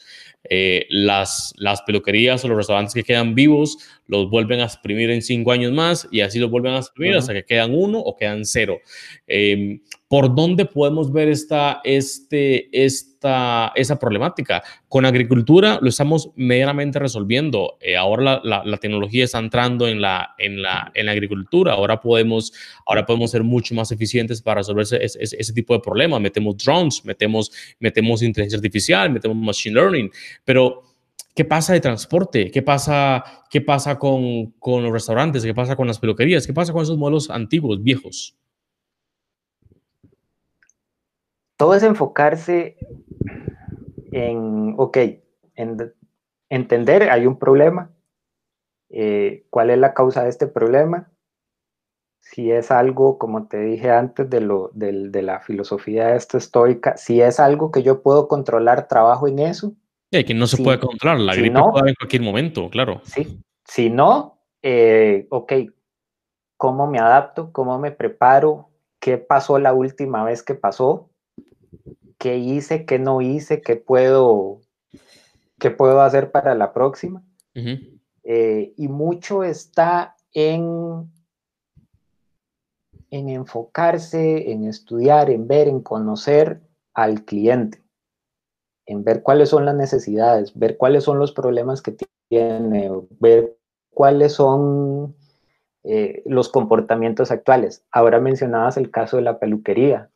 Eh, las, las peluquerías o los restaurantes que quedan vivos los vuelven a exprimir en 5 años más y así los vuelven a exprimir hasta que quedan uno o quedan cero. Em, ¿Por dónde podemos ver esta, este, esta, esa problemática? Con agricultura lo estamos medianamente resolviendo. Eh, ahora la, tecnología está entrando en la, en, la, en la agricultura. Ahora podemos, ahora podemos ser mucho más eficientes para resolver ese, tipo de problemas. Metemos drones, metemos, metemos inteligencia artificial, metemos machine learning. Pero, ¿qué pasa de transporte? ¿Qué pasa, qué pasa con, con los restaurantes? ¿Qué pasa con las peluquerías? ¿Qué pasa con esos modelos antiguos, viejos? Todo es enfocarse en, ok, en entender, hay un problema, eh, cuál es la causa de este problema, si es algo, como te dije antes, de, lo, de, la filosofía esta estoica, si es algo que yo puedo controlar, trabajo en eso. Sí, que no se puede controlar, la gripe puede haber en cualquier momento, claro. Sí, si no, eh, ok, ¿cómo me adapto? ¿Cómo me preparo? ¿Qué pasó la última vez que pasó? Qué hice, qué no hice, qué puedo, qué puedo hacer para la próxima. Eh, y mucho está en, en enfocarse, en estudiar, en ver, en conocer al cliente, en ver cuáles son las necesidades, ver cuáles son los problemas que tiene, ver cuáles son eh, los comportamientos actuales. Ahora mencionabas el caso de la peluquería.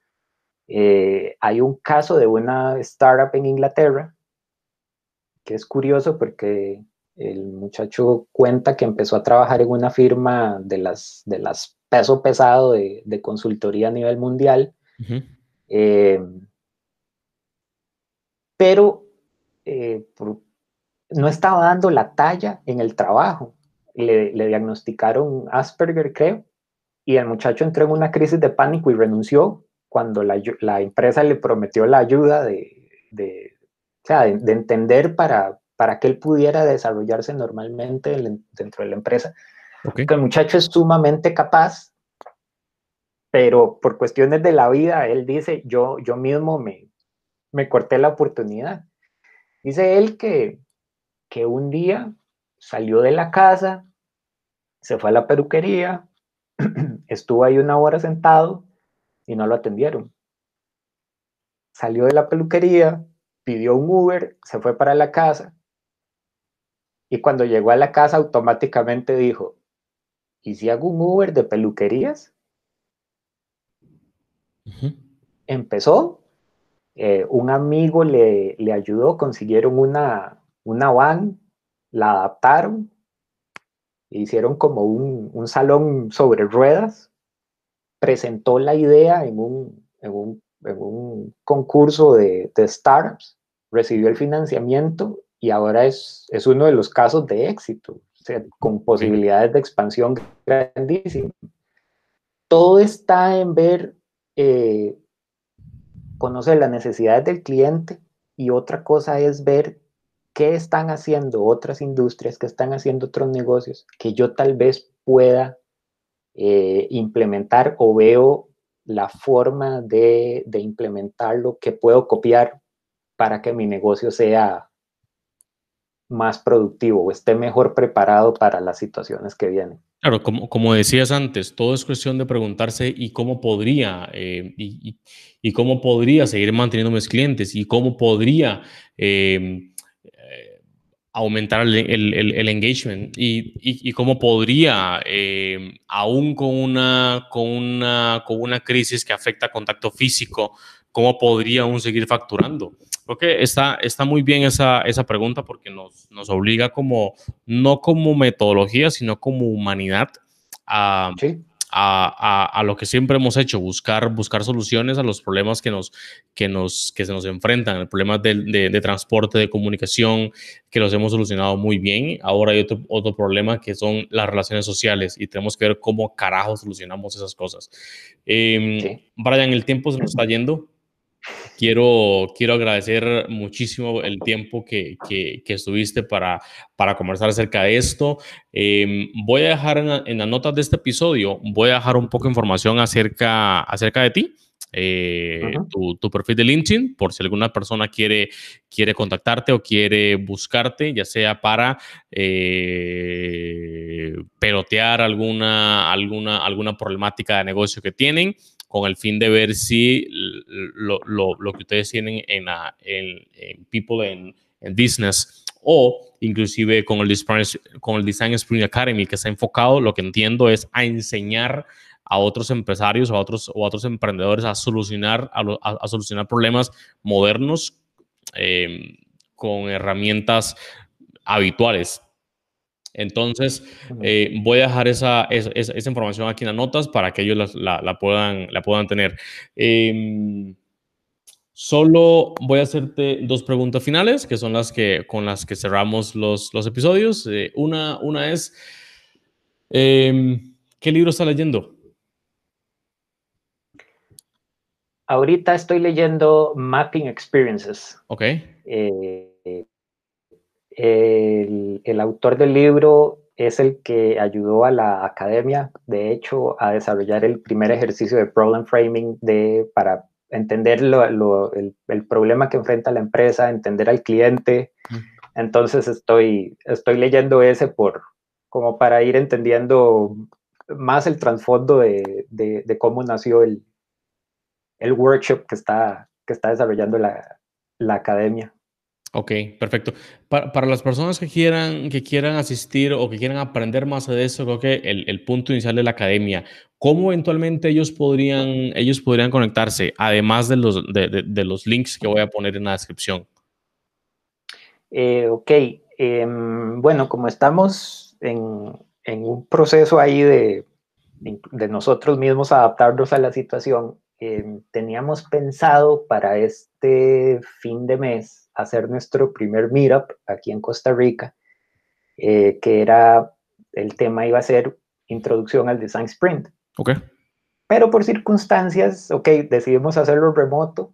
Eh, hay un caso de una startup en Inglaterra que es curioso porque el muchacho cuenta que empezó a trabajar en una firma de las, de las peso pesado de, consultoría a nivel mundial, eh, pero eh, no estaba dando la talla en el trabajo. Le, le, diagnosticaron Asperger, creo, y el muchacho entró en una crisis de pánico y renunció cuando la, la empresa le prometió la ayuda de, de, o sea, de, entender para, para que él pudiera desarrollarse normalmente dentro de la empresa. Okay. el muchacho es sumamente capaz, pero por cuestiones de la vida, él dice, yo, yo mismo me, me corté la oportunidad. Dice él que, que un día salió de la casa, se fue a la peluquería, estuvo ahí una hora sentado y no lo atendieron. Salió de la peluquería, pidió un Uber, se fue para la casa y cuando llegó a la casa automáticamente dijo, ¿y si hago un Uber de peluquerías? Empezó, eh, un amigo le, le, ayudó, consiguieron una, una van, la adaptaron, hicieron como un, un salón sobre ruedas, presentó la idea en un, en un, en un concurso de, de, startups, recibió el financiamiento y ahora es, es uno de los casos de éxito, con posibilidades de expansión grandísimas. Todo está en ver, eh, conocer las necesidades del cliente y otra cosa es ver qué están haciendo otras industrias, qué están haciendo otros negocios que yo tal vez pueda eh, implementar o veo la forma de, de implementarlo que puedo copiar para que mi negocio sea más productivo o esté mejor preparado para las situaciones que vienen. Claro, como, decías antes, todo es cuestión de preguntarse y cómo podría eh, y, cómo podría seguir manteniendo mis clientes y cómo podría eh, aumentar el, el, engagement y, y, cómo podría, aún con una, con, una, con una crisis que afecta contacto físico, cómo podría aún seguir facturando. Creo que está, está muy bien esa, esa pregunta porque nos, nos obliga como, no como metodología, sino como humanidad a, a, a, lo que siempre hemos hecho, buscar, buscar soluciones a los problemas que, nos, que, nos, que se nos enfrentan, el problema de, de, transporte, de comunicación, que los hemos solucionado muy bien. Ahora hay otro, otro problema que son las relaciones sociales y tenemos que ver cómo carajo solucionamos esas cosas. Eh, Brian, el tiempo se nos está yendo. Quiero, quiero agradecer muchísimo el tiempo que, que, estuviste para, para conversar acerca de esto. Em, voy a dejar en, las notas de este episodio, voy a dejar un poco de información acerca, acerca de ti. Eh, tu, tu, perfil de LinkedIn, por si alguna persona quiere, quiere contactarte o quiere buscarte, ya sea para eh, pelotear alguna, alguna, alguna problemática de negocio que tienen con el fin de ver si lo, lo, lo que ustedes tienen en, en, People en, Business o inclusive con el, Design, con el Design Spring Academy, que está enfocado, lo que entiendo es a enseñar a otros empresarios o a otros, o otros emprendedores a solucionar, a, solucionar problemas modernos eh, con herramientas habituales. Entonces, eh, voy a dejar esa, esa, información aquí en las notas para que ellos la, la, puedan, la puedan tener. Em, solo voy a hacerte dos preguntas finales, que son las que, con las que cerramos los, los episodios. Eh, una, una es, em, ¿qué libro está leyendo? Ahorita estoy leyendo Mapping Experiences. Ok. Eh, el, autor del libro es el que ayudó a la academia, de hecho, a desarrollar el primer ejercicio de problem framing de, para entender el, problema que enfrenta la empresa, entender al cliente. Entonces estoy, estoy leyendo ese por, como para ir entendiendo más el trasfondo de, de, cómo nació el, el workshop que está, que está desarrollando la, la academia. Ok, perfecto. Para, las personas que quieran, que quieran asistir o que quieran aprender más de eso, creo que el, punto inicial de la academia, ¿cómo eventualmente ellos podrían, ellos podrían conectarse, además de los, de, los links que voy a poner en la descripción? Eh, ok, em, bueno, como estamos en, un proceso ahí de, de nosotros mismos adaptarnos a la situación, em, teníamos pensado para este fin de mes hacer nuestro primer meetup aquí en Costa Rica, eh, que era, el tema iba a ser introducción al design sprint. Ok. Pero por circunstancias, ok, decidimos hacerlo remoto,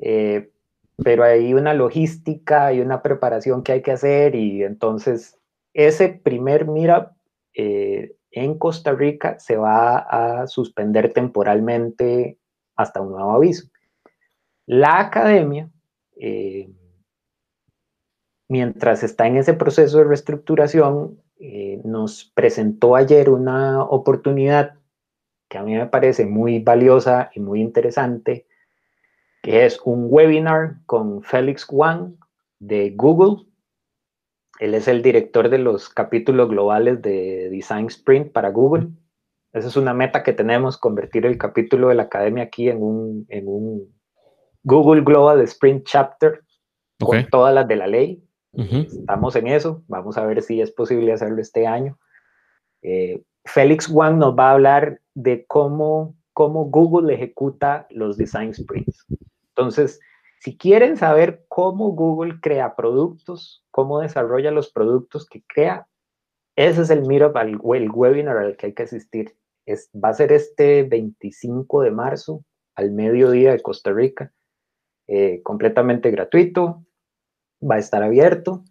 eh, pero hay una logística, y una preparación que hay que hacer y entonces ese primer meetup eh, en Costa Rica se va a suspender temporalmente hasta un nuevo aviso. La academia eh, mientras está en ese proceso de reestructuración, eh, nos presentó ayer una oportunidad que a mí me parece muy valiosa y muy interesante, que es un webinar con Félix Wang de Google. Él es el director de los capítulos globales de Design Sprint para Google. Esa es una meta que tenemos, convertir el capítulo de la academia aquí en un, en un Google Global Sprint Chapter con todas las de la ley. Estamos en eso, vamos a ver si es posible hacerlo este año. Eh, Félix Wang nos va a hablar de cómo, cómo Google ejecuta los design sprints. Entonces, si quieren saber cómo Google crea productos, cómo desarrolla los productos que crea, ese es el meetup, el webinar al que hay que asistir. Es, va a ser este 25 de marzo al mediodía de Costa Rica, eh, completamente gratuito, va a estar abierto.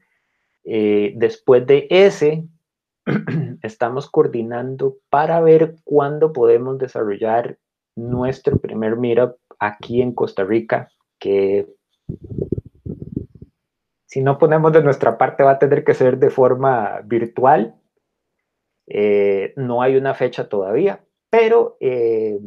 Eh, después de ese, estamos coordinando para ver cuándo podemos desarrollar nuestro primer meetup aquí en Costa Rica, que si no ponemos de nuestra parte va a tener que ser de forma virtual. Eh, no hay una fecha todavía, pero eh,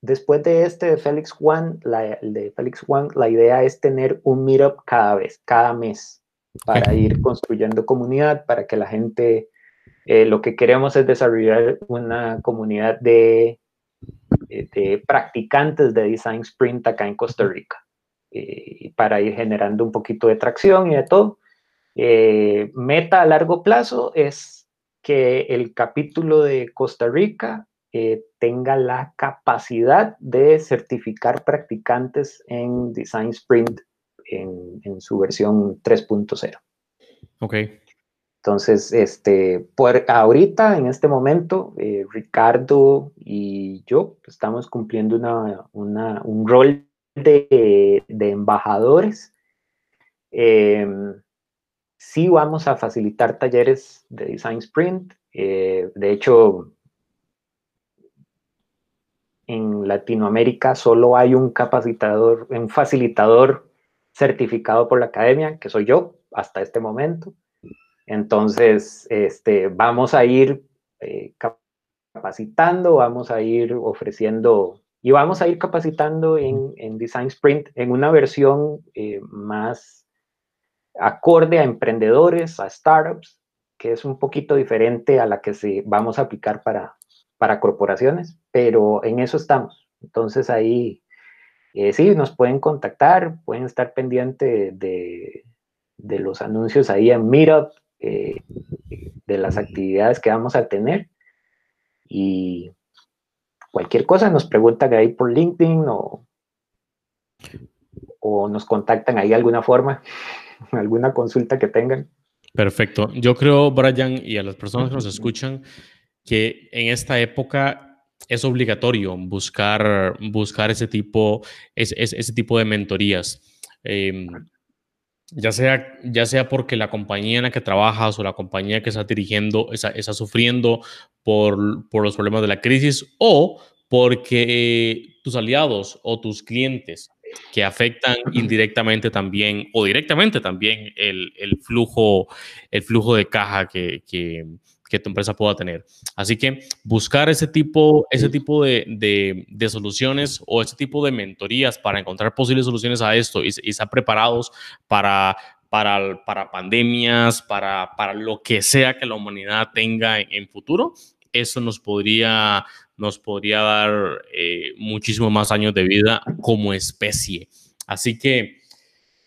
después de este de Félix Juan, la, de Félix Juan, la idea es tener un meetup cada vez, cada mes, para ir construyendo comunidad, para que la gente, eh, lo que queremos es desarrollar una comunidad de, de practicantes de Design Sprint acá en Costa Rica, para ir generando un poquito de tracción y de todo. meta a largo plazo es que el capítulo de Costa Rica eh, tenga la capacidad de certificar practicantes en Design Sprint en, su versión 3.0. Ok. Entonces, este, por ahorita, en este momento, eh, Ricardo y yo estamos cumpliendo una, un rol de, embajadores. Em, sí vamos a facilitar talleres de Design Sprint. Eh, de hecho, en Latinoamérica solo hay un capacitador, un facilitador certificado por la academia, que soy yo hasta este momento. Entonces, este, vamos a ir eh, capacitando, vamos a ir ofreciendo y vamos a ir capacitando en, Design Sprint en una versión eh, más acorde a emprendedores, a startups, que es un poquito diferente a la que se, vamos a aplicar para, para corporaciones, pero en eso estamos. Entonces ahí eh, sí, nos pueden contactar, pueden estar pendientes de, los anuncios ahí en Meetup, eh, de las actividades que vamos a tener. Y cualquier cosa nos preguntan ahí por LinkedIn o, o nos contactan ahí de alguna forma, alguna consulta que tengan. Perfecto. Yo creo, Brian, y a las personas que nos escuchan, que en esta época es obligatorio buscar, buscar ese, tipo, ese tipo de mentorías. Em, ya sea, ya sea porque la compañía en la que trabajas o la compañía que estás dirigiendo está, está sufriendo por, por, los problemas de la crisis o porque tus aliados o tus clientes que afectan indirectamente también o directamente también el, el flujo, el flujo de caja que, que, que tu empresa pueda tener. Así que buscar ese tipo, ese tipo de, de, soluciones o ese tipo de mentorías para encontrar posibles soluciones a esto y, estar preparados para, para, para pandemias, para, para, lo que sea que la humanidad tenga en, futuro, eso nos podría, nos podría dar eh, muchísimo más años de vida como especie. Así que,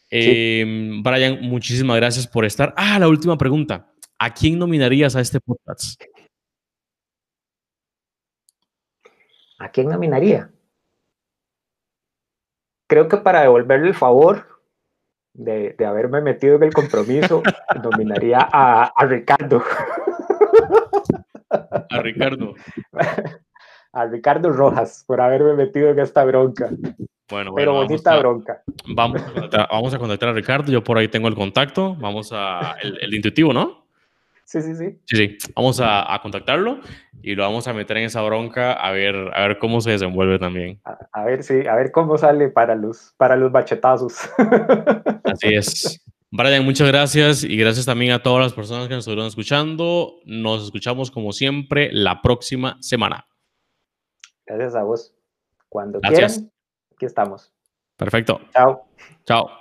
em, Brian, muchísimas gracias por estar. Ah, la última pregunta. ¿A quién nominarías a este podcast? ¿A quién nominaría? Creo que para devolverle el favor de, haberme metido en el compromiso, nominaría a, Ricardo. A Ricardo. a Ricardo Rojas por haberme metido en esta bronca. Bueno, Pero bonita bronca. Vamos a, vamos a contactar a Ricardo. Yo por ahí tengo el contacto. Vamos a el intuitivo, ¿no? Sí, sí, sí. Sí, sí. Vamos a, contactarlo y lo vamos a meter en esa bronca a ver, a ver cómo se desenvuelve también. A, ver, sí, a ver cómo sale para los, para los bachetazos. Así es. Brian, muchas gracias y gracias también a todas las personas que nos estuvieron escuchando. Nos escuchamos como siempre la próxima semana. Gracias a vos. Cuando quieran, aquí estamos. Perfecto. Chao. Chao.